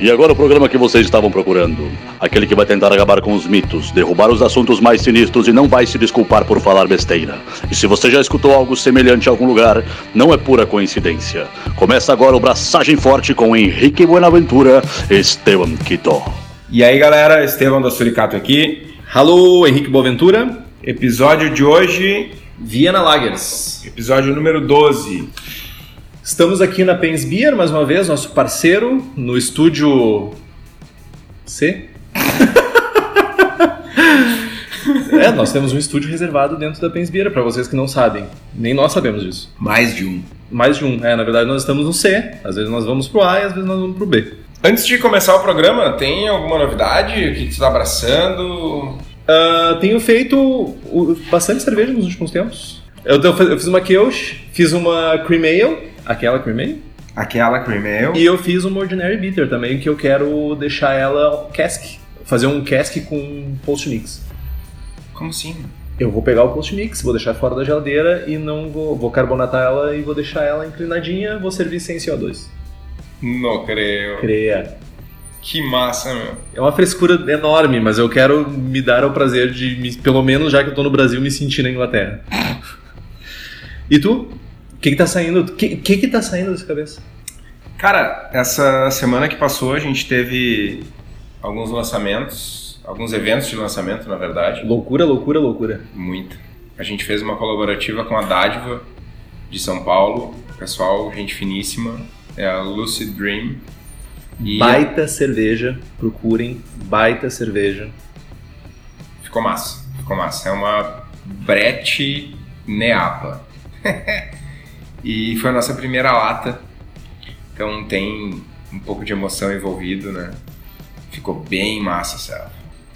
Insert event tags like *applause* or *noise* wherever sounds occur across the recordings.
E agora o programa que vocês estavam procurando. Aquele que vai tentar acabar com os mitos, derrubar os assuntos mais sinistros e não vai se desculpar por falar besteira. E se você já escutou algo semelhante em algum lugar, não é pura coincidência. Começa agora o Braçagem Forte com Henrique Buenaventura e Esteban Quito. E aí galera, Esteban da Suricato aqui. Alô, Henrique Boaventura. Episódio de hoje, Viena Lagers. episódio número 12. Estamos aqui na Pens Beer, mais uma vez, nosso parceiro, no estúdio C. *laughs* é, nós temos um estúdio reservado dentro da Pens Beer, para vocês que não sabem. Nem nós sabemos disso. Mais de um. Mais de um. É, na verdade nós estamos no C. Às vezes nós vamos pro A e às vezes nós vamos pro B. Antes de começar o programa, tem alguma novidade? O que você tá abraçando? Ah, tenho feito bastante cerveja nos últimos tempos. Eu, eu fiz uma Kiosh, fiz uma Cream Ale, aquela Cream Ale, Aquela Cream Ale. E eu fiz uma Ordinary Bitter também, que eu quero deixar ela cask. Fazer um cask com post mix. Como assim? Eu vou pegar o post mix, vou deixar fora da geladeira e não vou, vou carbonatar ela e vou deixar ela inclinadinha, vou servir sem CO2. Não creio. Creia. Que massa, meu. É uma frescura enorme, mas eu quero me dar o prazer de, me- pelo menos já que eu tô no Brasil, me sentir na Inglaterra. *laughs* E tu? O que que tá saindo? O que, que que tá saindo dessa cabeça? Cara, essa semana que passou a gente teve alguns lançamentos, alguns eventos de lançamento, na verdade. Loucura, loucura, loucura. Muito. A gente fez uma colaborativa com a Dádiva de São Paulo. Pessoal, gente finíssima. É a Lucid Dream. E Baita cerveja, procurem baita cerveja. ficou massa. Ficou massa. É uma Brett Neapa. *laughs* e foi a nossa primeira lata. Então tem um pouco de emoção envolvido, né? Ficou bem massa, Céu.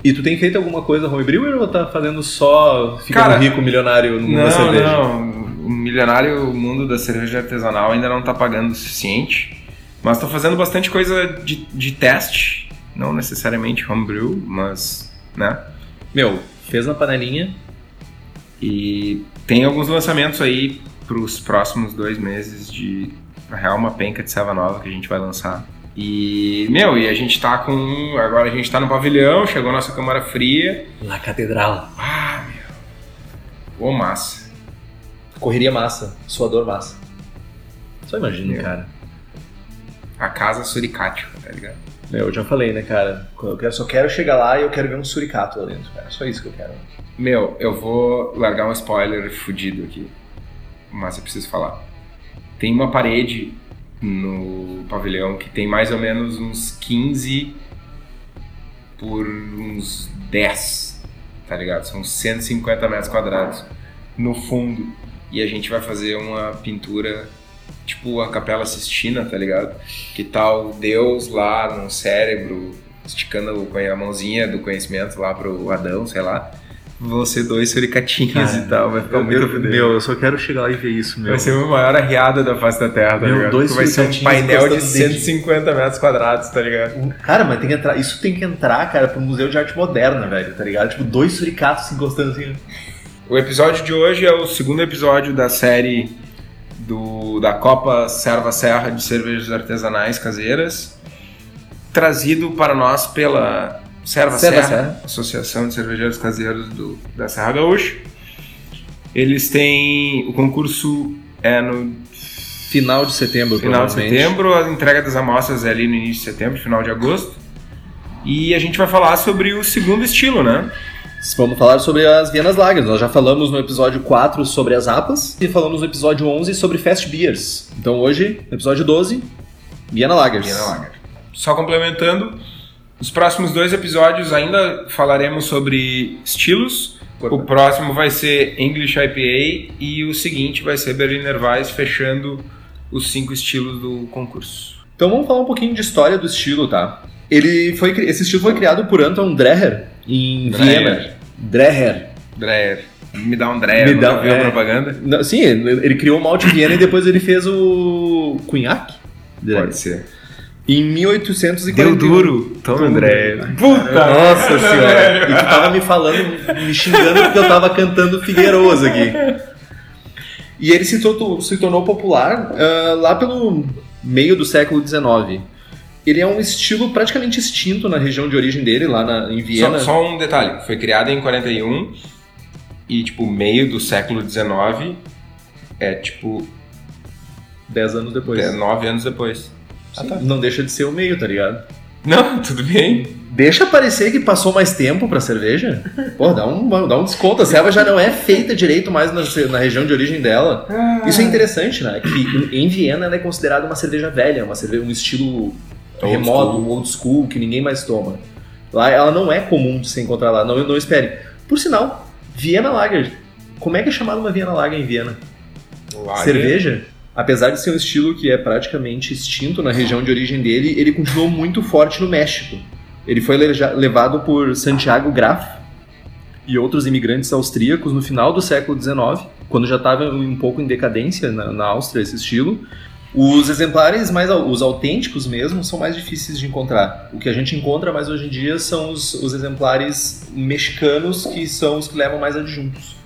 E tu tem feito alguma coisa homebrewer ou tá fazendo só ficando Cara, rico, milionário no mundo da Não, cerveja? não. O milionário mundo da cerveja artesanal ainda não tá pagando o suficiente. Mas tô fazendo bastante coisa de, de teste. Não necessariamente homebrew, mas, né? Meu, fez na panelinha. E tem alguns lançamentos aí pros próximos dois meses de, na real, uma penca de serva nova que a gente vai lançar. E, meu, e a gente tá com... Agora a gente tá no pavilhão, chegou a nossa câmara fria. Na catedral. Ah, meu. Ô, massa. Correria massa, suador massa. Só imagina, Meu. cara. A casa suricátio, tá ligado? Meu, eu já falei, né, cara? Eu só quero chegar lá e eu quero ver um suricato lá dentro, cara. Só isso que eu quero. Meu, eu vou largar um spoiler fudido aqui, mas eu preciso falar. Tem uma parede no pavilhão que tem mais ou menos uns 15 por uns 10, tá ligado? São 150 metros quadrados no fundo. E a gente vai fazer uma pintura tipo a Capela Sistina, tá ligado? Que tal Deus lá no cérebro, esticando a mãozinha do conhecimento lá pro Adão, sei lá. Você dois suricatinhos Cara, e tal, vai ficar muito meu, eu só quero chegar lá e ver isso, meu. Vai ser a maior arriada da face da Terra, tá Meu, ligado? dois vai ser um painel de encostando dentro. 150 metros quadrados, tá ligado? Cara, mas tem que entrar. Isso tem que entrar, cara, pro Museu de Arte Moderna, velho, tá ligado? Tipo, dois suricatos se encostando assim. O episódio de hoje é o segundo episódio da série do, da Copa Serva Serra de Cervejas Artesanais Caseiras, trazido para nós pela Serva, Serva Serra, Serra. Associação de Cervejeiros Caseiros do, da Serra Gaúcha. Eles têm. O concurso é no Final de setembro, final de setembro, a entrega das amostras é ali no início de setembro, final de agosto. E a gente vai falar sobre o segundo estilo, né? Vamos falar sobre as Vienas Lagers. Nós já falamos no episódio 4 sobre as APAs e falamos no episódio 11 sobre Fast Beers. Então hoje, episódio 12, Viena Lagers. Viena Lager. Só complementando, nos próximos dois episódios ainda falaremos sobre estilos. O próximo vai ser English IPA e o seguinte vai ser Berliner Weiss, fechando os cinco estilos do concurso. Então vamos falar um pouquinho de história do estilo, tá? Ele foi, esse estilo foi criado por Anton Dreher em Dreher. Viena. Dreher. Dreher. Me dá um Dreher, Me dá- viu a é. propaganda? Não, sim, ele criou o malte Viena e depois ele fez o Cunhaque. Pode ser. Em 1841. Deu duro. Toma, Duro. Dreher. Puta! Nossa senhora! *laughs* E tu tava me falando, me xingando porque eu tava cantando Figueiroas aqui. E ele se, tornou- se tornou popular ah, lá pelo meio do século XIX. ele é um estilo praticamente extinto na região de origem dele, lá na, em Viena. Só, só um detalhe, foi criada em 41 e, tipo, meio do século 19 é, tipo, Dez anos depois. é, nove anos depois. Sim, Não deixa de ser o meio, tá ligado? Não, *laughs* tudo bem. Deixa parecer que passou mais tempo pra cerveja. Pô, dá um, dá um desconto. A cerveja já não é feita direito mais na, na região de origem dela. Isso é interessante, né? Que em Viena ela é considerada uma cerveja velha, uma cerveja, um estilo Old remoto, school. old school, que ninguém mais toma. Lá ela não é comum de se encontrar lá, não, não espere. Por sinal, Viena Lager. Como é que é chamada uma Viena Lager em Viena? Lager. Cerveja, apesar de ser um estilo que é praticamente extinto na região de origem dele, ele continuou muito forte no México. Ele foi levado por Santiago Graf e outros imigrantes austríacos no final do século XIX, quando já estava um pouco em decadência na, na Áustria esse estilo. Os exemplares mais os autênticos mesmo são mais difíceis de encontrar. O que a gente encontra mais hoje em dia são os, os exemplares mexicanos que são os que levam mais adjuntos.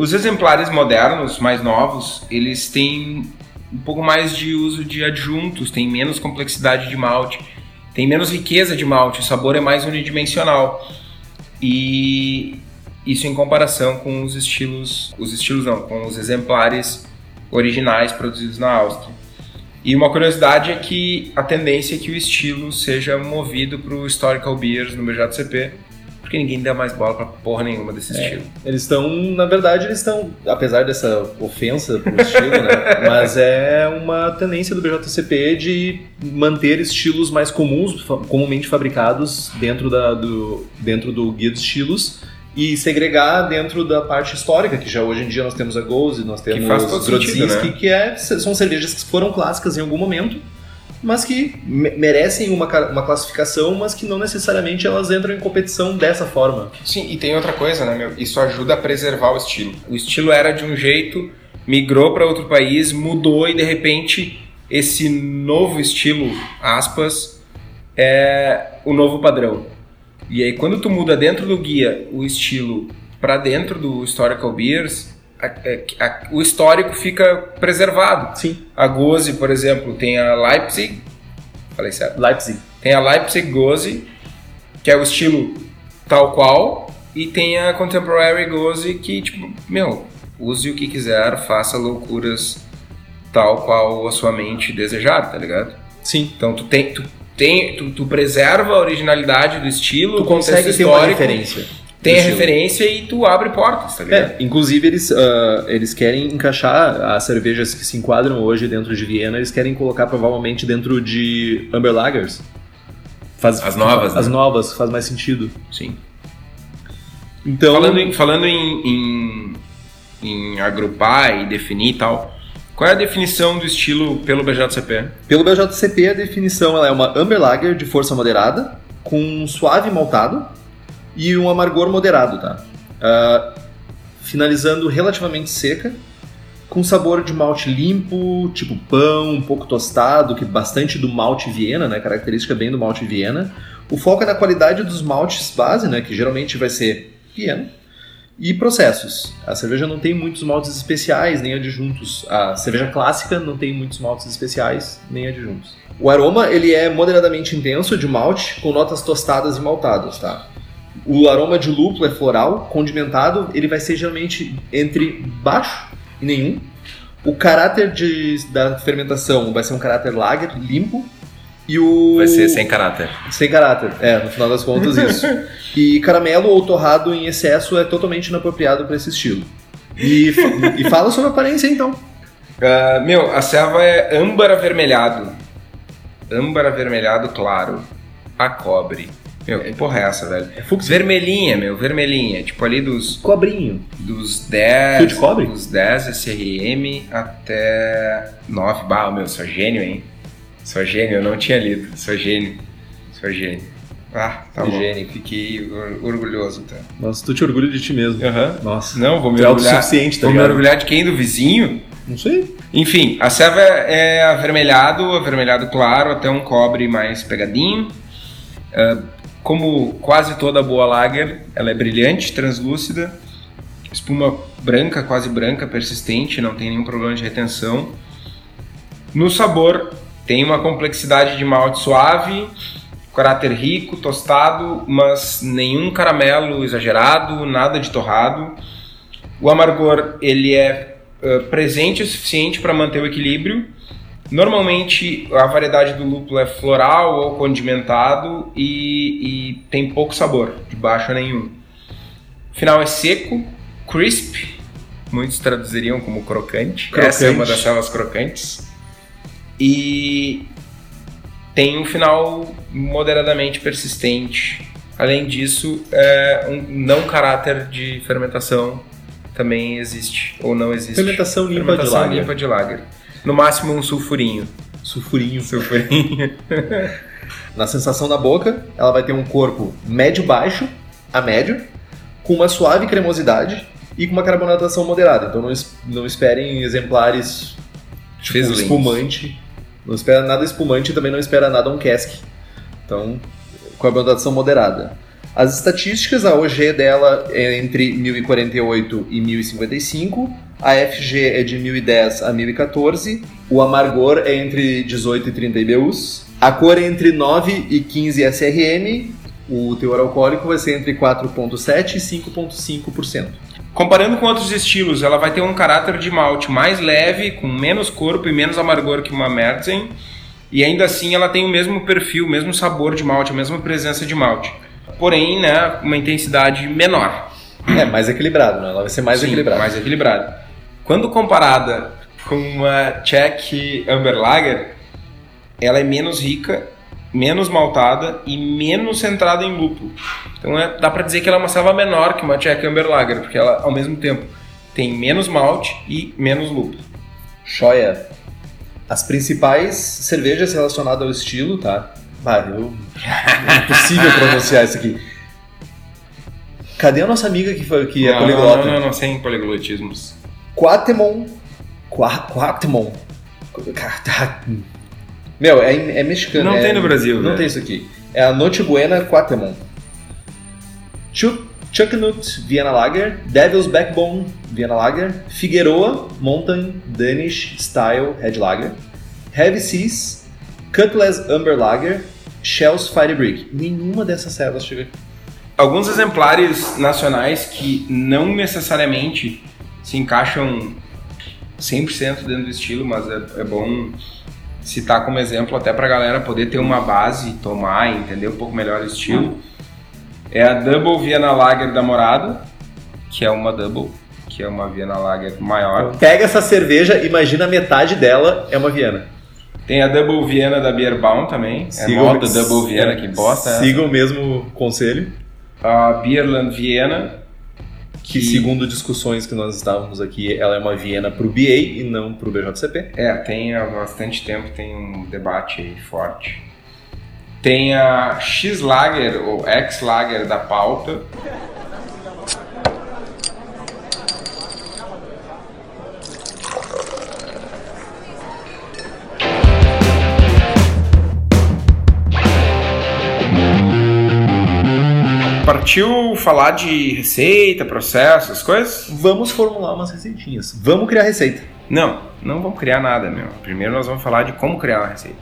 Os exemplares modernos, mais novos, eles têm um pouco mais de uso de adjuntos, tem menos complexidade de malte, tem menos riqueza de malte, o sabor é mais unidimensional. E isso em comparação com os estilos, os estilos não, com os exemplares originais produzidos na Áustria. E uma curiosidade é que a tendência é que o estilo seja movido para o Historical Beers no BJCP, porque ninguém dá mais bola pra porra nenhuma desse estilo. Eles estão, na verdade, eles estão, apesar dessa ofensa pro estilo, né? *laughs* Mas é uma tendência do BJCP de manter estilos mais comuns, comumente fabricados dentro, da, do, dentro do guia de estilos e segregar dentro da parte histórica, que já hoje em dia nós temos a Goze, nós temos sentido, né? que é, são cervejas que foram clássicas em algum momento, mas que me- merecem uma, uma classificação, mas que não necessariamente elas entram em competição dessa forma. Sim, e tem outra coisa, né, meu? Isso ajuda a preservar o estilo. O estilo era de um jeito, migrou para outro país, mudou e de repente esse novo estilo, aspas, é o novo padrão. E aí quando tu muda dentro do guia o estilo para dentro do historical beers, a- a- a- o histórico fica preservado. Sim. A Goze, por exemplo, tem a Leipzig, falei certo? Leipzig. Tem a Leipzig Goze, que é o estilo tal qual, e tem a Contemporary Goze, que, tipo, meu, use o que quiser, faça loucuras tal qual a sua mente desejar, tá ligado? Sim. Então tu tem. Tu, tem, tu, tu preserva a originalidade do estilo, Tu consegue ter uma referência. Tem a referência e tu abre portas, tá ligado? É, inclusive eles, ah, eles querem encaixar as cervejas que se enquadram hoje dentro de Viena, eles querem colocar provavelmente dentro de Amber Lagers. Faz, As novas, As né? novas, faz mais sentido. Sim. Então, Falando, em, falando em, em, em agrupar e definir e tal, qual é a definição do estilo pelo BJCP? pelo BJCP a definição ela é uma Amber Lager de força moderada, com um suave maltado e um amargor moderado, tá? Ah, finalizando relativamente seca, com sabor de malte limpo, tipo pão, um pouco tostado, que bastante do malte Viena, né? Característica bem do malte Viena. O foco é na qualidade dos maltes base, né? Que geralmente vai ser Viena. E processos. A cerveja não tem muitos maltes especiais, nem adjuntos. A cerveja clássica não tem muitos maltes especiais, nem adjuntos. O aroma, ele é moderadamente intenso de malte, com notas tostadas e maltadas, tá? O aroma de lúpulo é floral, condimentado, ele vai ser geralmente entre baixo e nenhum. O caráter de, da fermentação vai ser um caráter lager, limpo. E o... Vai ser sem caráter. Sem caráter, é, no final das contas isso. *laughs* E caramelo ou torrado em excesso é totalmente inapropriado para esse estilo. E, e fala sobre a aparência então. Ah, meu, a serva é âmbar avermelhado. Âmbar avermelhado claro. A cobre. Meu, que porra é essa, velho? É fúcsia. Vermelhinha, meu, vermelhinha. Tipo ali dos, Cobrinho. dos 10. Fio de cobre? Dos 10 SRM até 9. Bah, meu, sou gênio, hein? Sou gênio, eu não tinha lido. Sou gênio. Sou gênio. Ah, tá bom. Gênio. Fiquei or- orgulhoso, tá? Nossa, tu te orgulha de ti mesmo. Aham. Nossa. Não, vou me Tu é orgulhar. autossuficiente, tá vou me ligado? orgulhar de quem? Do vizinho? Não sei. Enfim, a serva é avermelhado, avermelhado claro, até um cobre mais pegadinho. Ah, como quase toda boa lager, ela é brilhante, translúcida, espuma branca, quase branca, persistente, não tem nenhum problema de retenção. No sabor, Tem uma complexidade de malte suave, caráter rico, tostado, mas nenhum caramelo exagerado, nada de torrado. O amargor ele é uh, presente o suficiente para manter o equilíbrio. Normalmente a variedade do lúpulo é floral ou condimentado e, e tem pouco sabor, de baixo a nenhum. O final é seco, crisp, muitos traduziriam como crocante. crocante. Essa é uma das células crocantes. E tem um final moderadamente persistente. Além disso, é, um não caráter de fermentação também existe, ou não existe. Fermentação limpa fermentação de lager. limpa de lager. No máximo um sulfurinho. Sulfurinho. Sulfurinho. *laughs* Na sensação na boca, ela vai ter um corpo médio-baixo a médio, com uma suave cremosidade e com uma carbonatação moderada. Então não, não esperem exemplares tipo, espumante. Não espera nada espumante e também não espera nada um cask. Então, carbonatação moderada. As estatísticas, a OG dela é entre 1048 e 1055, a FG é de 1010 a 1014, o amargor é entre 18 e 30 IBUs, a cor é entre 9 e 15 SRM, o teor alcoólico vai ser entre 4,7 e 5,5%. Comparando com outros estilos, ela vai ter um caráter de malte mais leve, com menos corpo e menos amargor que uma Märzen, e ainda assim ela tem o mesmo perfil, o mesmo sabor de malte, a mesma presença de malte. Porém, né, uma intensidade menor. É, mais equilibrado, né? Ela vai ser mais Sim, equilibrada. mais equilibrada. Quando comparada com uma Czech Amber Lager, ela é menos rica, menos maltada e menos centrada em lúpulo. Então é, dá para dizer que ela é uma selva menor que uma Czech Amber Lager, porque ela ao mesmo tempo tem menos malte e menos lúpulo. Joia. As principais cervejas relacionadas ao estilo, tá? Ah, eu... É impossível pronunciar isso aqui. Cadê a nossa amiga que, foi, que é não, poliglota? Não, não, não, sem poliglotismos. Quatemon. Qua, Quatemon. Meu, é, é mexicano. Não é, tem no Brasil, Não né? tem isso aqui. É a Noche Buena Quatemon. Chuck, Chucknut Vienna Lager, Devil's Backbone Vienna Lager, Figueroa Mountain Danish Style Red Lager, Heavy Seas, Cutlass Amber Lager, Shell's Fire Brick. Nenhuma dessas servas chega aqui. Alguns exemplares nacionais que não necessariamente se encaixam 100% dentro do estilo, mas é, é bom citar como exemplo até para a galera poder ter uma base, tomar e entender um pouco melhor o estilo. É a Double Vienna Lager da Morada, que é uma Double, que é uma Vienna Lager maior. Pega essa cerveja, imagina metade dela é uma Viena. Tem a Double Vienna da Beerbaum também, é Sigam- moda Double Vienna, que bosta. essa. Sigam o mesmo conselho. A Beerland Vienna, Que, segundo discussões que nós estávamos aqui, ela é uma Viena pro BA e não pro BJCP. É, tem há bastante tempo, tem um debate aí forte. Tem a X-Lager, ou X-Lager da pauta. Partiu falar de receita, processo, essas coisas? Vamos formular umas receitinhas. Vamos criar receita. Não, não vamos criar nada, meu. Primeiro nós vamos falar de como criar uma receita.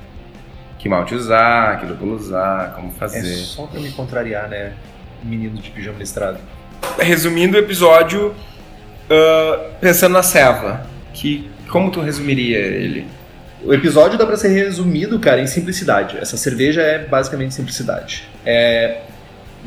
Que malte usar, que lúpulo usar, como É fazer. só pra me contrariar, né? Menino de pijama listrado. Resumindo o episódio, ah, pensando na ceva, que como tu resumiria ele? O episódio dá pra ser resumido, cara, em simplicidade. Essa cerveja é basicamente simplicidade. É,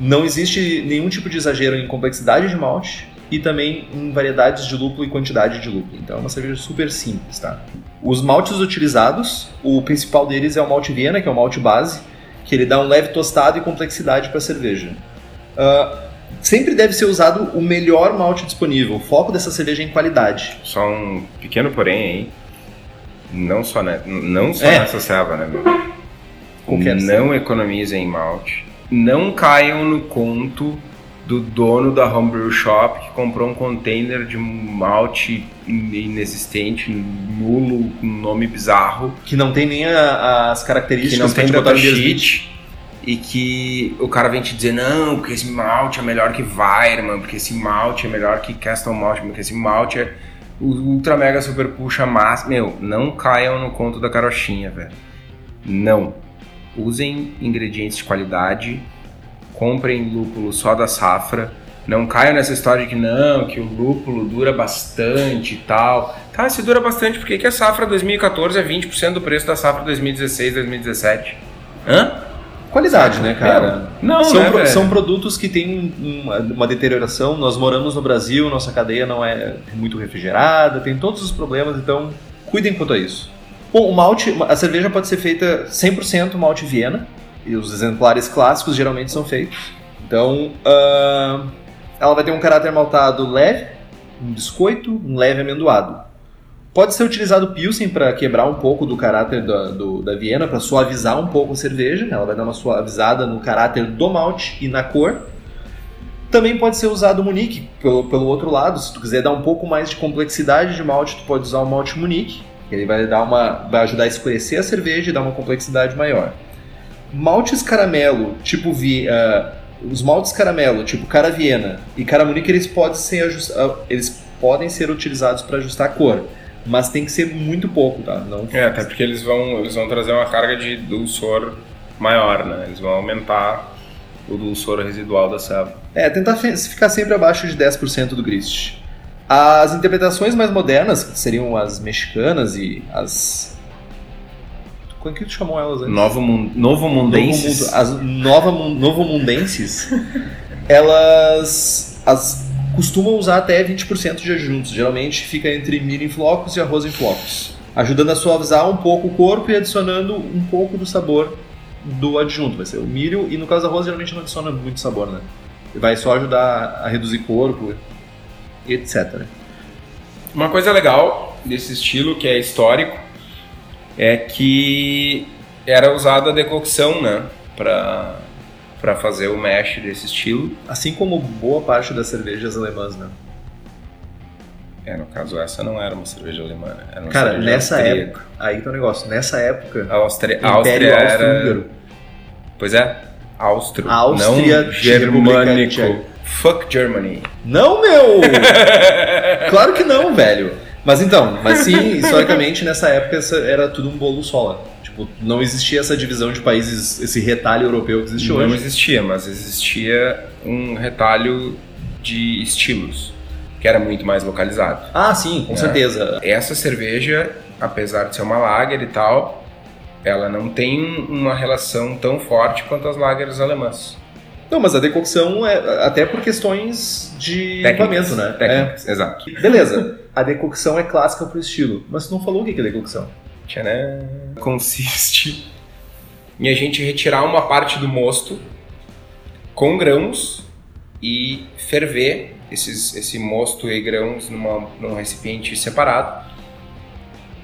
não existe nenhum tipo de exagero em complexidade de malte e também em variedades de lúpulo e quantidade de lúpulo. Então é uma cerveja super simples, tá? Os maltes utilizados, o principal deles é o malte Viena, que é o malte base, que ele dá um leve tostado e complexidade para a cerveja. Ah, sempre deve ser usado o melhor malte disponível. O foco dessa cerveja é em qualidade. Só um pequeno porém aí. Não só, ne- não só É. nessa ceva, né, meu? Qualquer não economizem em malte. Não caiam no conto do dono da homebrew shop que comprou um container de malte inexistente, nulo, com nome bizarro, Que não tem nem a- as que características não pra tem botar datasheet e que o cara vem te dizer não, porque esse malte é melhor que Weirman, porque esse malte é melhor que Castle Malt, porque esse malte é o ultra mega super puxa massa. Meu, não caiam no conto da carochinha, velho. Não. Usem ingredientes de qualidade, comprem lúpulo só da safra. Não caiam nessa história de que não, que o lúpulo dura bastante e tal. Tá, se dura bastante, por que, a safra 2014 é 20% do preço da safra 2016, 2017? Hã? Qualidade, né, cara? Não, são, né, pro- são produtos que têm uma, uma deterioração. Nós moramos no Brasil, nossa cadeia não é muito refrigerada, tem todos os problemas, então cuidem quanto a isso. Bom, o malte, a cerveja pode ser feita 100% malte Viena, e os exemplares clássicos geralmente são feitos. Então, ah, ela vai ter um caráter maltado leve, um biscoito, um leve amendoado. Pode ser utilizado Pilsen para quebrar um pouco do caráter da, do- da Viena, para suavizar um pouco a cerveja. Ela vai dar uma suavizada no caráter do malte e na cor. Também pode ser usado Munique pelo, pelo outro lado. Se tu quiser dar um pouco mais de complexidade de malte, tu pode usar o malte Munique. Ele vai, dar uma, vai ajudar a escurecer a cerveja e dar uma complexidade maior. Maltes caramelo, tipo vi, ah, os maltes caramelo, tipo cara Viena e cara Munique, eles podem ser, ah, eles podem ser utilizados para ajustar a cor mas tem que ser muito pouco, tá? Não É, até porque eles vão, eles vão trazer uma carga de dulçor maior, né? Eles vão aumentar o dulçor residual da ceva. É, tentar ficar sempre abaixo de 10% do grist. As interpretações mais modernas, que seriam as mexicanas e as. Como é que tu chamou elas antes? Novo, mun, novo mundenses. Novo as nova novo mundenses, *laughs* elas as costumam usar até 20% de adjuntos. Geralmente fica entre milho em flocos e arroz em flocos, ajudando a suavizar um pouco o corpo e adicionando um pouco do sabor do adjunto. Vai ser o milho e no caso do arroz geralmente não adiciona muito sabor, né? Vai só ajudar a reduzir corpo, etc. Uma coisa legal desse estilo, que é histórico, é que era usada a decocção, né? Pra, pra fazer o mash desse estilo. Assim como boa parte das cervejas alemãs, né? É, no caso, essa não era uma cerveja alemã, né? Era uma Cara, nessa austríaca. época, aí tá o negócio, nessa época, A Áustria, Áustria era... Pois é, Áustria, não República germânico. Fuck Germany. Não, meu! *laughs* claro que não, velho. Mas então, mas sim, historicamente nessa época era tudo um bolo só. Tipo, não existia essa divisão de países, esse retalho europeu que existe Não hoje. existia, mas existia um retalho de estilos, que era muito mais localizado. Ah, sim, com É. certeza. Essa cerveja, apesar de ser uma lager e tal, ela não tem uma relação tão forte quanto as lagers alemãs. Não, mas a decocção é até por questões de Técnicas, né? Técnicas, exato. É. Beleza. A decocção é clássica pro estilo, mas tu não falou o que que é decocção. Tcharam. Consiste em a gente retirar uma parte do mosto com grãos e ferver esses, esse mosto e grãos numa, num recipiente separado.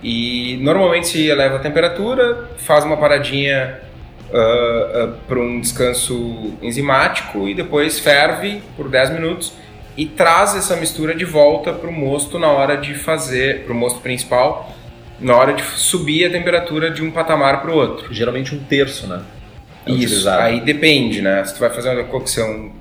E normalmente se eleva a temperatura, faz uma paradinha para um descanso enzimático e depois ferve por 10 minutos e traz essa mistura de volta para o mosto na hora de fazer, para o mosto principal, na hora de subir a temperatura de um patamar para o outro. Geralmente um terço, né? É Isso, utilizado. aí depende, né? Se tu vai fazer uma cocção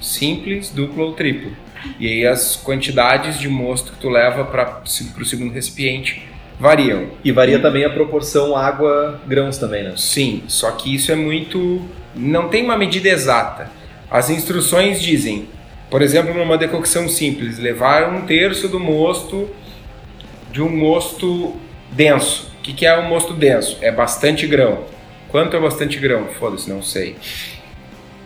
simples, dupla ou triplo. E aí as quantidades de mosto que tu leva para o segundo recipiente variam. E varia também a proporção água-grãos também, né? Sim, só que isso é muito. Não tem uma medida exata. As instruções dizem, por exemplo, numa decocção simples, levar um terço do mosto de um mosto denso. O que, que é um mosto denso? É bastante grão. Quanto é bastante grão? Foda-se, não sei.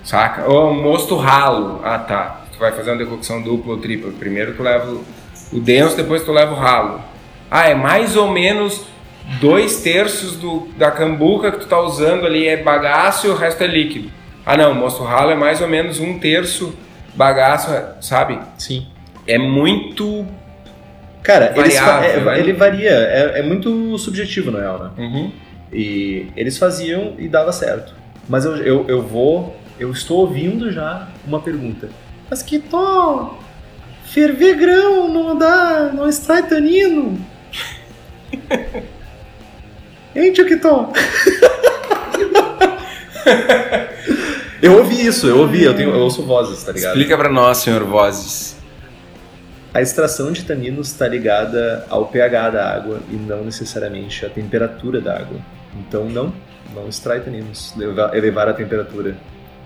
Saca? Ou um mosto ralo. Ah, tá. Tu vai fazer uma decocção dupla ou tripla. Primeiro tu leva o- o denso, depois tu leva o ralo. Ah, é mais ou menos dois terços do, da cambuca que tu tá usando ali é bagaço e o resto é líquido. Ah não, o mosto ralo é mais ou menos um terço bagaço, sabe? Sim. É muito. Cara, fa- Variável, é- né? ele varia, é, é muito subjetivo, na real, né? Uhum. E eles faziam e dava certo. Mas eu, eu, eu vou. Eu estou ouvindo já uma pergunta. Mas que tom! Ferver grão não dá. não extrai tanino. Hein, tio Kiton? eu ouvi isso, eu ouvi, eu, tenho, eu ouço vozes, tá ligado? Explica pra nós, senhor Vozes. A extração de taninos está ligada ao pH da água e não necessariamente à temperatura da água. Então não, não extrai taninos, elevar, elevar a temperatura.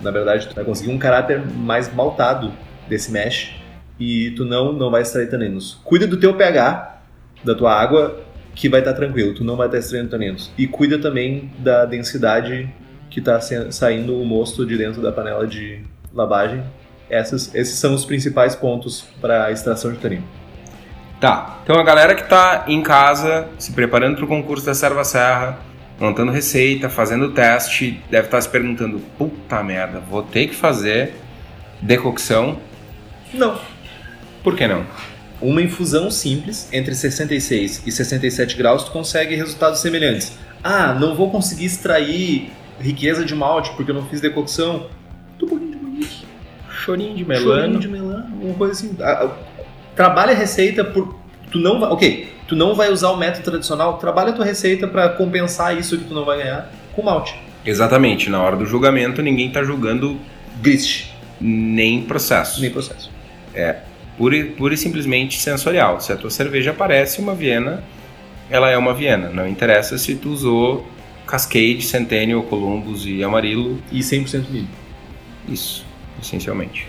Na verdade, tu vai conseguir um caráter mais maltado desse mesh e tu não, não vai extrair taninos. Cuida do teu pH da tua água que vai estar tranquilo, tu não vai estar extraindo taninos. E cuida também da densidade que está saindo o mosto de dentro da panela de lavagem. Essas, esses são os principais pontos para a extração de tanino. Tá, então a galera que está em casa, se preparando para o concurso da Serva Serra, montando receita, fazendo teste, deve estar tá se perguntando: puta merda, vou ter que fazer decocção? Não. Por que não? Uma infusão simples, entre 66 e 67 graus, tu consegue resultados semelhantes. Ah, não vou conseguir extrair riqueza de malte porque eu não fiz decocção. Pouquinho de manique. Chorinho de melano. Chorinho de melano, uma coisa assim. Trabalha a receita por. Tu não vai. Ok, tu não vai usar o método tradicional, trabalha a tua receita para compensar isso que tu não vai ganhar com malte. Exatamente, na hora do julgamento ninguém está julgando grist, nem processo. Nem processo. É pura, pura e simplesmente sensorial. Se a tua cerveja parece uma Viena, ela é uma Viena. Não interessa se tu usou Cascade, Centennial, Columbus e Amarillo. E 100% milho. Isso, essencialmente.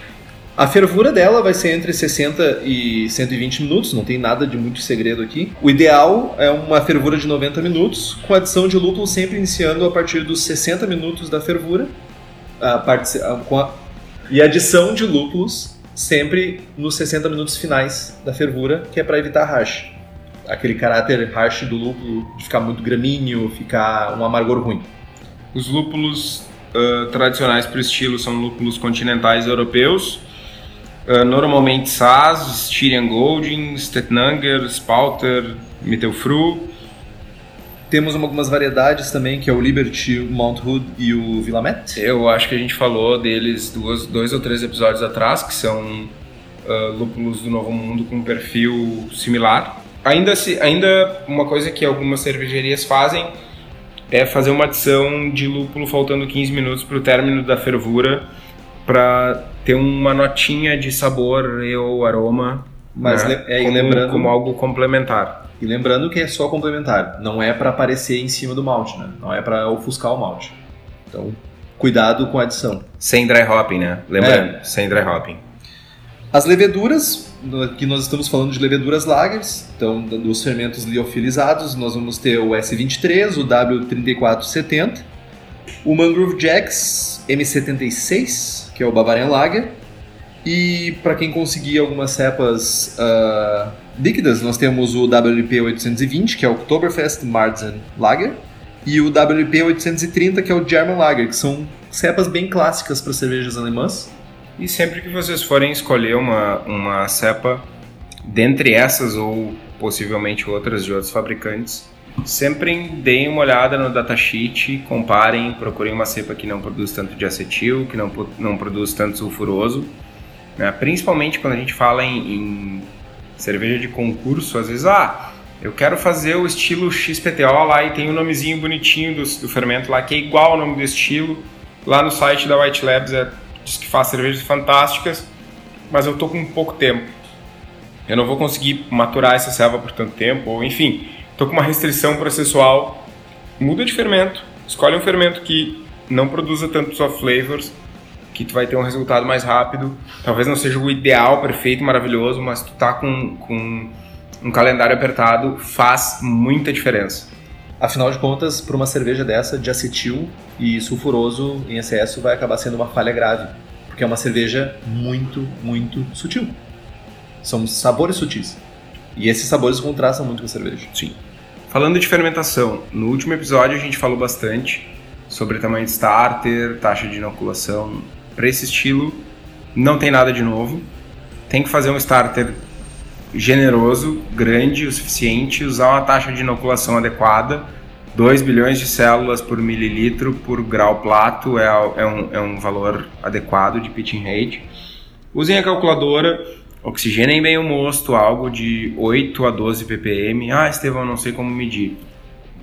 A fervura dela vai ser entre 60 e 120 minutos, não tem nada de muito segredo aqui. O ideal é uma fervura de 90 minutos, com adição de lúpulo sempre iniciando a partir dos 60 minutos da fervura. A part... a... E adição de lúpulos sempre nos 60 minutos finais da fervura, que é para evitar harsh. Aquele caráter harsh do lúpulo de ficar muito gramíneo, ficar um amargor ruim. Os lúpulos uh, tradicionais para o estilo são lúpulos continentais europeus, uh, normalmente Saaz, Styrian Golding, Stetnanger, Spalter, Mittelfru. Temos algumas variedades também, que é o Liberty, o Mount Hood e o Willamette. Eu acho que a gente falou deles duas, dois ou três episódios atrás, que são uh, lúpulos do Novo Mundo com um perfil similar. Ainda, se, ainda uma coisa que algumas cervejarias fazem é fazer uma adição de lúpulo faltando 15 minutos para o término da fervura para ter uma notinha de sabor ou aroma mas né? é, como, lembrando, como algo complementar. E lembrando que é só complementar, não é para aparecer em cima do malte, né? Não é para ofuscar o malte. Então, cuidado com a adição. Sem dry hopping, né? Lembrando, é. sem dry hopping. As leveduras, aqui nós estamos falando de leveduras lagers, então dos fermentos liofilizados, nós vamos ter o S23, o W3470, o Mangrove Jacks M76, que é o Bavarian Lager, e para quem conseguir algumas cepas uh, líquidas, nós temos o WLP 820, que é o Oktoberfest Marzen Lager, e o WLP 830, que é o German Lager, que são cepas bem clássicas para cervejas alemãs. E sempre que vocês forem escolher uma, uma cepa, dentre essas ou possivelmente outras de outros fabricantes, sempre deem uma olhada no datasheet, comparem, procurem uma cepa que não produz tanto de acetil, que não, não produz tanto sulfuroso né? Principalmente quando a gente fala em, em, cerveja de concurso, às vezes, ah, eu quero fazer o estilo XPTO lá e tem um nomezinho bonitinho do, do, fermento lá, que é igual ao nome do estilo. Lá no site da White Labs é, diz que faz cervejas fantásticas, mas eu tô com pouco tempo. Eu não vou conseguir maturar essa serva por tanto tempo, ou enfim, tô com uma restrição processual. Muda de fermento, escolhe um fermento que não produza tanto soft flavors que tu vai ter um resultado mais rápido. Talvez não seja o ideal, perfeito, maravilhoso, mas tu tá com, com um calendário apertado, faz muita diferença. Afinal de contas, para uma cerveja dessa de acetil e sulfuroso em excesso vai acabar sendo uma falha grave, porque é uma cerveja muito, muito sutil. São sabores sutis. E esses sabores contrastam muito com a cerveja. Sim. Falando de fermentação, no último episódio a gente falou bastante sobre tamanho de starter, taxa de inoculação, para esse estilo não tem nada de novo. Tem que fazer um starter generoso, grande o suficiente, usar uma taxa de inoculação adequada. 2 bilhões de células por mililitro por grau plato é, é, um, é um valor adequado de pitching rate. Usem a calculadora, oxigenem bem o mosto, algo de 8 a 12 ppm. Ah, Estevão, não sei como medir.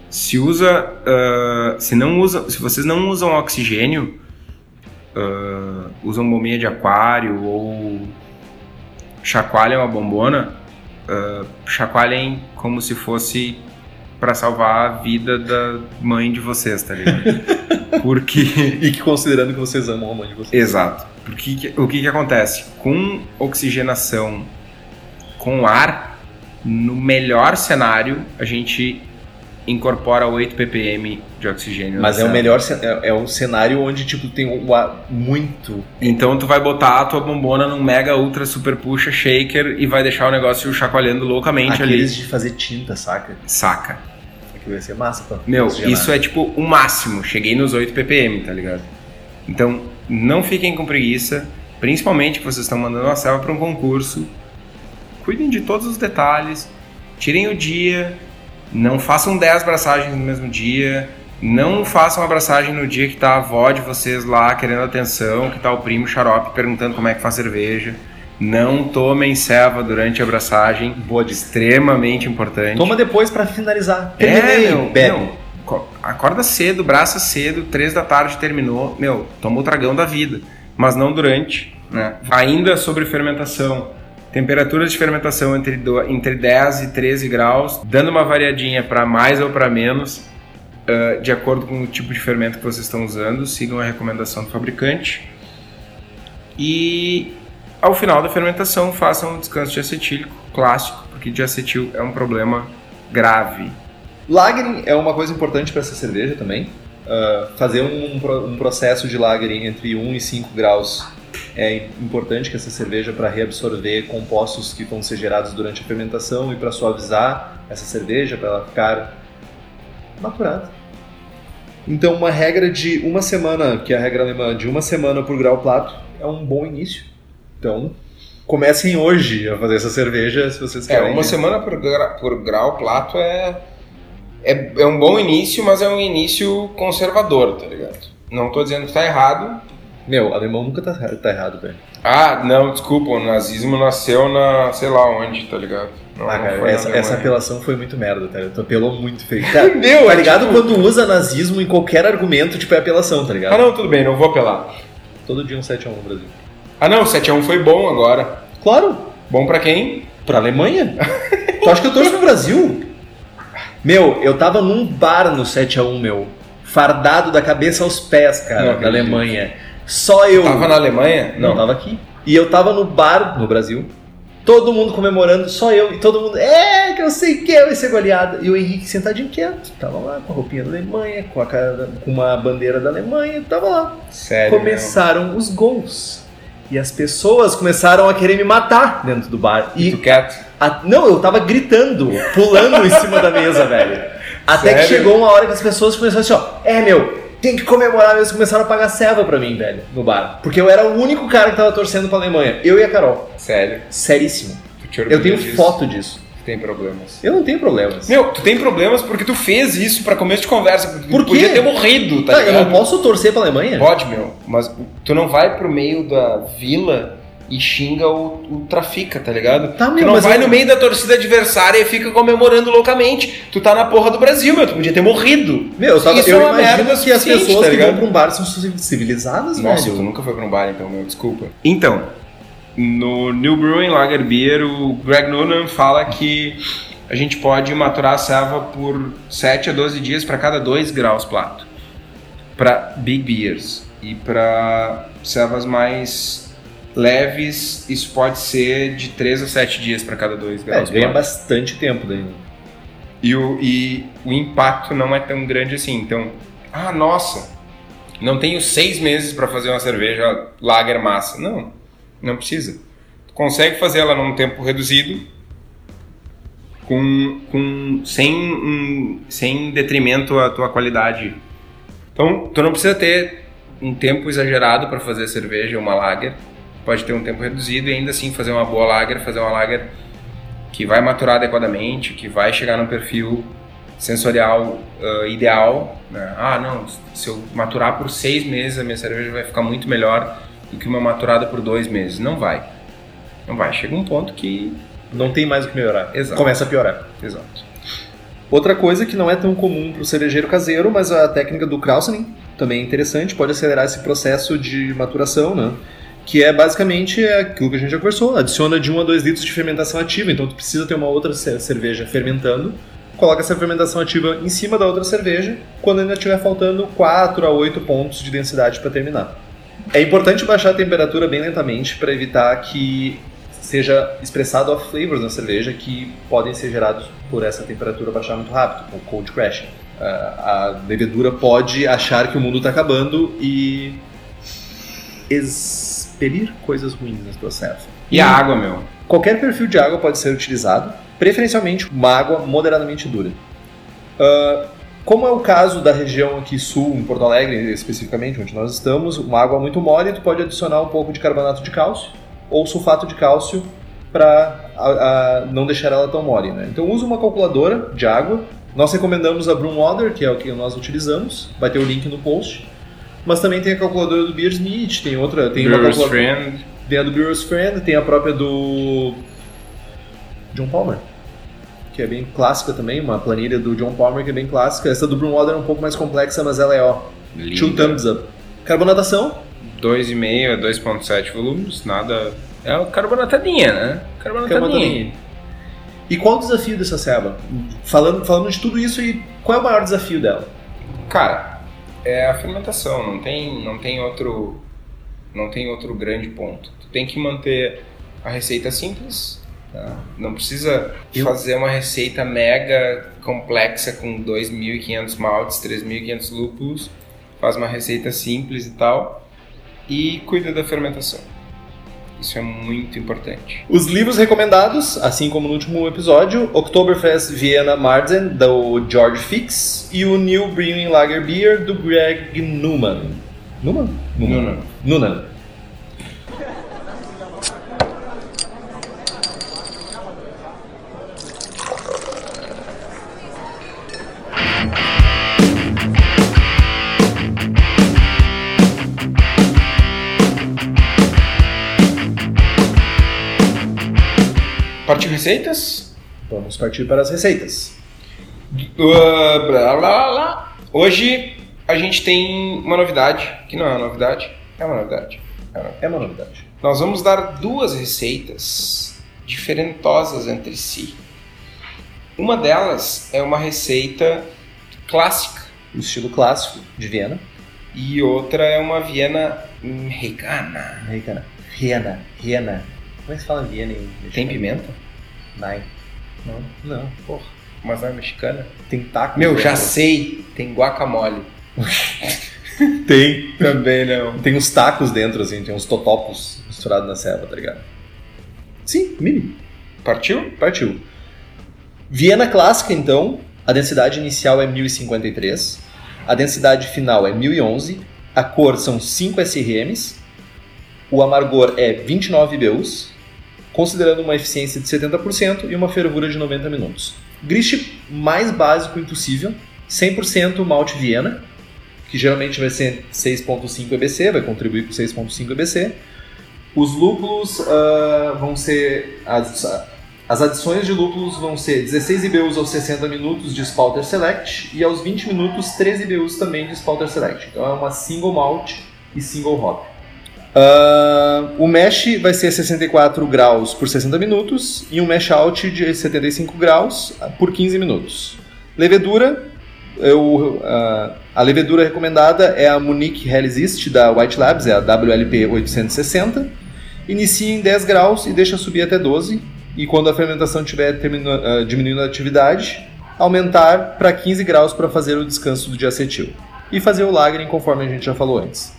Se usa, uh, se não usa, se vocês não usam oxigênio, uh, usam bombinha de aquário ou chacoalhem uma bombona, uh, chacoalhem como se fosse para salvar a vida da mãe de vocês, tá ligado? *laughs* Porque. E que considerando que vocês amam a mãe de vocês. Exato. Porque o que, que acontece? Com oxigenação com ar, no melhor cenário, a gente incorpora 8 ppm de oxigênio. Mas é o melhor é, é um cenário onde tipo tem o ar muito. Então tu vai botar a tua bombona num mega ultra super puxa shaker e vai deixar o negócio chacoalhando loucamente Aqueles ali. de fazer tinta, saca? Saca. Que vai ser massa, pra Meu, oxigenar. isso é tipo o máximo. Cheguei nos 8 ppm, tá ligado? Então, não fiquem com preguiça, principalmente que vocês estão mandando uma selva para um concurso. Cuidem de todos os detalhes, tirem o dia, não façam 10 abraçagens no mesmo dia, não façam abraçagem no dia que tá a avó de vocês lá querendo atenção, que tá o primo xarope perguntando como é que faz cerveja. Não tomem ceva durante a abraçagem, Boa dica. extremamente importante. Toma depois pra finalizar. É, Terminei, meu, bebe. meu, co- acorda cedo, braça cedo, três da tarde terminou, meu, toma o tragão da vida, mas não durante, né? Ainda sobre fermentação, temperaturas de fermentação entre, do- entre 10 e 13 graus, dando uma variadinha para mais ou para menos, ah, de acordo com o tipo de fermento que vocês estão usando, sigam a recomendação do fabricante. E ao final da fermentação, façam um descanso de acetílico clássico, porque de acetil é um problema grave. Lagering é uma coisa importante para essa cerveja também. Ah, fazer um, um processo de lagering entre 1 e 5 graus é importante que essa cerveja para reabsorver compostos que vão ser gerados durante a fermentação e para suavizar essa cerveja para ela ficar maturada. Então uma regra de uma semana, que é a regra alemã de uma semana por grau plato, é um bom início. Então comecem hoje a fazer essa cerveja se vocês É, querem. uma semana por, gra- por grau plato é, é. É um bom início, mas é um início conservador, tá ligado? Não tô dizendo que tá errado. Meu, alemão nunca tá, tá errado, velho. Ah, não, desculpa, o nazismo nasceu na. sei lá onde, tá ligado? Não, Ah, não cara, essa, Alemanha. essa apelação foi muito merda, tá? Tu apelou muito feio. Cara, *laughs* Meu, tá é ligado tipo- quando usa nazismo em qualquer argumento, tipo, é apelação, tá ligado? Ah, não, tudo bem, não vou apelar. Todo dia um 7x1 no Brasil. Ah, não, 7x1 foi bom agora. Claro, Bom pra quem? pra Alemanha. tu acha que eu torço pro Brasil? Meu, eu tava num bar no 7x1, meu. Fardado da cabeça aos pés, Não cara, da acredito. Só eu. Tava na Alemanha? Não, tava aqui. E eu tava no bar no Brasil. Todo mundo comemorando, só eu. E todo mundo, é, que eu sei que vai ser goleada. E o Henrique sentadinho quieto. Tava lá com a roupinha da Alemanha, com, a cara da- com uma bandeira da Alemanha. Tava lá. Sério. Começaram os gols. E as pessoas começaram a querer me matar dentro do bar. E E tu quieto? a- não, eu tava gritando, pulando em cima da mesa, velho. Até que Sério? chegou uma hora que as pessoas começaram assim, ó, é meu, tem que comemorar mesmo. Começaram a pagar serva pra mim, velho, no bar. Porque eu era o único cara que tava torcendo pra Alemanha. Eu e a Carol. Sério. Seríssimo. Te Eu tenho disso? foto disso. Tu tem problemas. Eu não tenho problemas. Meu, tu tem problemas porque tu fez isso pra começo de conversa. Por quê? podia ter morrido, tá Tá, eu ligado? não posso torcer pra Alemanha? Pode, meu, mas tu não vai pro meio da vila e xinga o, o trafica, tá ligado? Tá, tu meu, não mas vai eu- no meio da torcida adversária e fica comemorando loucamente. Tu tá na porra do Brasil, meu, tu podia ter morrido. Meu, eu, tava, Isso eu é uma merda que as pessoas tá que vão pra um bar são civilizadas, Nossa, velho. tu nunca foi pra um bar então, meu, desculpa. Então, no New Brewing Lager Beer, o Greg Noonan fala que a gente pode maturar a serva por 7 a 12 dias para cada 2 graus plato. Para big beers. E para servas mais leves, isso pode ser de 3 a 7 dias para cada 2 É, graus ganha plato. bastante tempo daí. né? E o, e o impacto não é tão grande assim. Então, ah, nossa, não tenho seis meses para fazer uma cerveja lager massa. Não, não precisa. Tu consegue fazer ela num tempo reduzido, com, com, sem, um, sem detrimento à tua qualidade. Então, tu não precisa ter um tempo exagerado para fazer a cerveja, uma lager. Pode ter um tempo reduzido e ainda assim fazer uma boa lager, fazer uma lager que vai maturar adequadamente, que vai chegar no perfil sensorial ah, ideal. né? Ah, não, se eu maturar por seis meses, a minha cerveja vai ficar muito melhor do que uma maturada por dois meses. Não vai. Não vai. Chega um ponto que. Não tem mais o que melhorar. Exato. Começa a piorar. Exato. Outra coisa que não é tão comum para o cerejeiro caseiro, mas a técnica do Krausening também é interessante, pode acelerar esse processo de maturação, né? Que é basicamente aquilo que a gente já conversou, adiciona de 1 a 2 litros de fermentação ativa, então tu precisa ter uma outra cerveja fermentando, coloca essa fermentação ativa em cima da outra cerveja, quando ainda estiver faltando 4 a 8 pontos de densidade para terminar. É importante baixar a temperatura bem lentamente para evitar que seja expressado off flavors na cerveja que podem ser gerados por essa temperatura baixar muito rápido, com cold crashing. a levedura pode achar que o mundo está acabando e expelir coisas ruins nesse processo. E, e a água, meu? Qualquer perfil de água pode ser utilizado, preferencialmente uma água moderadamente dura. Uh, como é o caso da região aqui sul, em Porto Alegre especificamente, onde nós estamos, uma água muito mole, tu pode adicionar um pouco de carbonato de cálcio ou sulfato de cálcio para não deixar ela tão mole. Né? Então usa uma calculadora de água. Nós recomendamos a Brewmother, que é o que nós utilizamos. Vai ter o link no post. Mas também tem a calculadora do Beersmith, tem outra, tem Brewer's uma calculadora, Friend. Tem a do Brewer's Friend, tem a própria do John Palmer, que é bem clássica também, uma planilha do John Palmer que é bem clássica. Essa do Brewmother é um pouco mais complexa, mas ela é ó, Linda. two thumbs up. Carbonatação, 2,5 a 2,7 volumes, nada. É o carbonatadinha, né? Carbonatadinha. carbonatadinha. E qual o desafio dessa ceba? Falando, falando de tudo isso, e qual é o maior desafio dela? Cara, é a fermentação, não tem, não tem outro não tem outro grande ponto. Tu tem que manter a receita simples, tá? não precisa Eu... fazer uma receita mega complexa com 2.500 maltes, 3.500 lúpulos, faz uma receita simples e tal e cuida da fermentação. Isso é muito importante. Os livros recomendados, assim como no último episódio, Oktoberfest Vienna Marzen, do George Fix, e o New Brewing Lager Beer, do Greg Newman. Newman? Newman. Receitas? Vamos partir para as receitas. Uh, blá, blá, blá. Hoje a gente tem uma novidade, que não é uma novidade, é uma novidade. É uma, é uma novidade. Nós vamos dar duas receitas diferentosas entre si. Uma delas é uma receita clássica. O estilo clássico de Viena. E outra é uma Viena mexicana. Mexicana. Viena. Viena. Como é que se fala Viena em? Tem pimenta? Não. Não? Não, porra. Mas não é mexicana? Tem taco. Meu, já sei. Tem guacamole. *laughs* tem. Também não. Tem uns tacos dentro, assim, tem uns totopos misturados na selva, tá ligado? Sim, mini. Partiu? Partiu. Viena clássica, então, a densidade inicial é 1053, a densidade final é 1011, a cor são 5 SRMs, o amargor é 29 BUs, considerando uma eficiência de 70% e uma fervura de 90 minutos. Grist mais básico impossível, 100% malte Viena, que geralmente vai ser 6.5 EBC, vai contribuir com 6.5 EBC. Os lúpulos uh, vão ser as, as adições de lúpulos vão ser 16 IBUs aos 60 minutos de Spalter Select e aos 20 minutos 13 IBUs também de Spalter Select. Então é uma single malt e single hop. Uh, o mesh vai ser 64 graus por 60 minutos e um mesh out de 75 graus por 15 minutos. Levedura, eu, uh, a levedura recomendada é a Munich Helles da White Labs, é a WLP 860. Inicia em 10 graus e deixa subir até 12. E quando a fermentação estiver uh, diminuindo a atividade, aumentar para 15 graus para fazer o descanso do diacetil. E fazer o lagering conforme a gente já falou antes.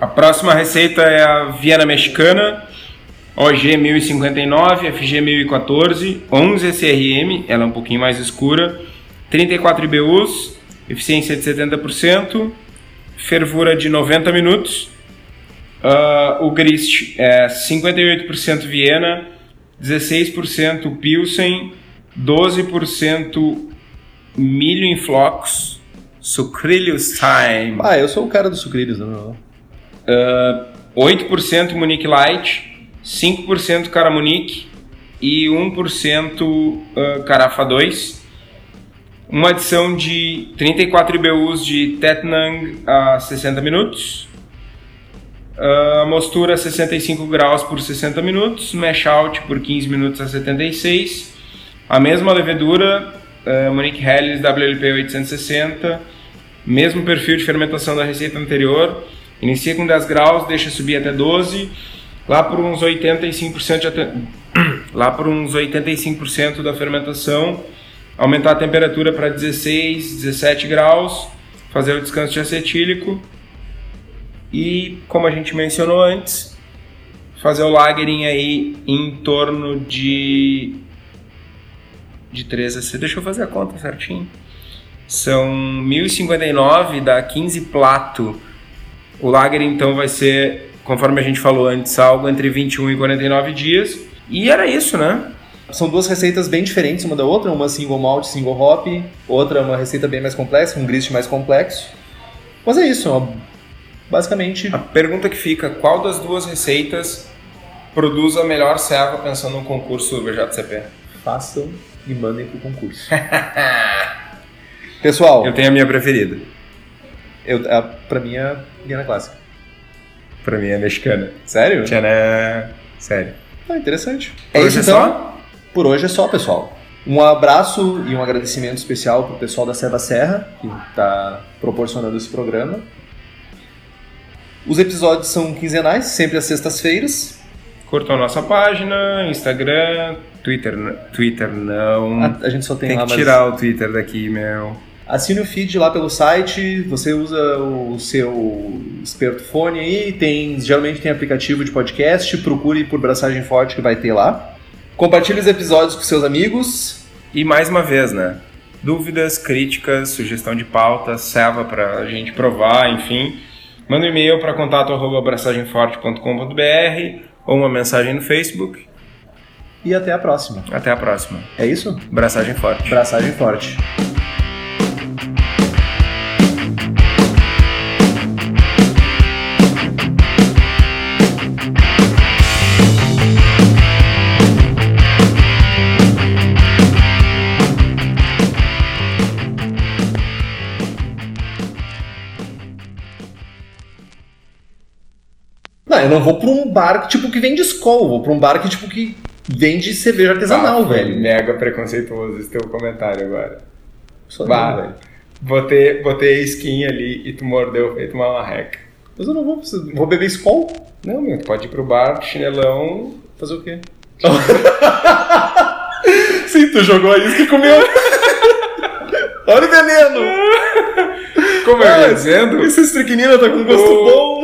A próxima receita é a Viena Mexicana, OG 1059, FG 1014, 11 SRM, ela é um pouquinho mais escura, 34 IBUs, eficiência de 70%, fervura de 90 minutos. Uh, o grist é 58% Viena, 16% Pilsen, 12% milho em flocos, sucrilhos time. Ah, eu sou o cara dos sucrilhos, não. Uh, 8% Munique Light, 5% Cara Munique e 1% uh, Carafa 2. Uma adição de 34 IBUs de Tetnang a 60 minutos. Uh, mostura 65 graus por 60 minutos, mash out por 15 minutos a 76. A mesma levedura, uh, Monique Helles WLP 860, mesmo perfil de fermentação da receita anterior. Inicia com 10 graus, deixa subir até 12, lá por uns 85% até, *clears throat* lá por uns 85% da fermentação, aumentar a temperatura para 16, 17 graus, fazer o descanso de acetílico e, como a gente mencionou antes, fazer o lagering aí em torno de de 3 a 6. Deixa eu fazer a conta certinho. São 1059 dá 15 plato. O lager então vai ser, conforme a gente falou antes, algo entre 21 e 49 dias. E era isso, né? São duas receitas bem diferentes uma da outra, uma single malt, single hop, outra uma receita bem mais complexa, um grist mais complexo. Mas é isso, uma basicamente. A pergunta que fica: qual das duas receitas produz a melhor serva pensando no concurso VJCP? Façam e mandem pro concurso. *laughs* Pessoal. Eu tenho a minha preferida. Eu, a, pra mim é Guiana Clássica. Pra mim é mexicana. Sério? Tchaná. Sério. Ah, interessante. Por é isso é então. Só? Por hoje é só, pessoal. Um abraço e um agradecimento especial pro pessoal da Serva Serra, que está proporcionando esse programa. Os episódios são quinzenais, sempre às sextas-feiras. Curtam a nossa página, Instagram, Twitter, Twitter não. A, a gente só tem, tem lá, que tirar o Twitter daqui, meu. Assine o feed lá pelo site, você usa o seu smartphone aí, tem, geralmente tem aplicativo de podcast, procure por Braçagem Forte que vai ter lá. Compartilhe os episódios com seus amigos. E mais uma vez, né? Dúvidas, críticas, sugestão de pauta, serva pra gente provar, enfim Manda um e-mail para contato@braçagemforte.com.br ou uma mensagem no Facebook. E até a próxima. Até a próxima. É isso? Braçagem forte. Braçagem forte. Eu não vou pra um bar tipo, que vende Skol, vou pra um bar que, tipo, que vende cerveja artesanal, ah, velho. Mega preconceituoso esse teu comentário agora. Só bah, não, velho. Botei, botei skin ali e tu mordeu feito uma marreca. Mas eu não vou, vou beber Skol? Não, meu, tu pode ir pro bar, chinelão. Fazer o quê? *laughs* Sim, tu jogou a isca e comeu. *laughs* Olha o veneno! *laughs* Como eu ia dizendo? Essa estricnina tá com gosto bom.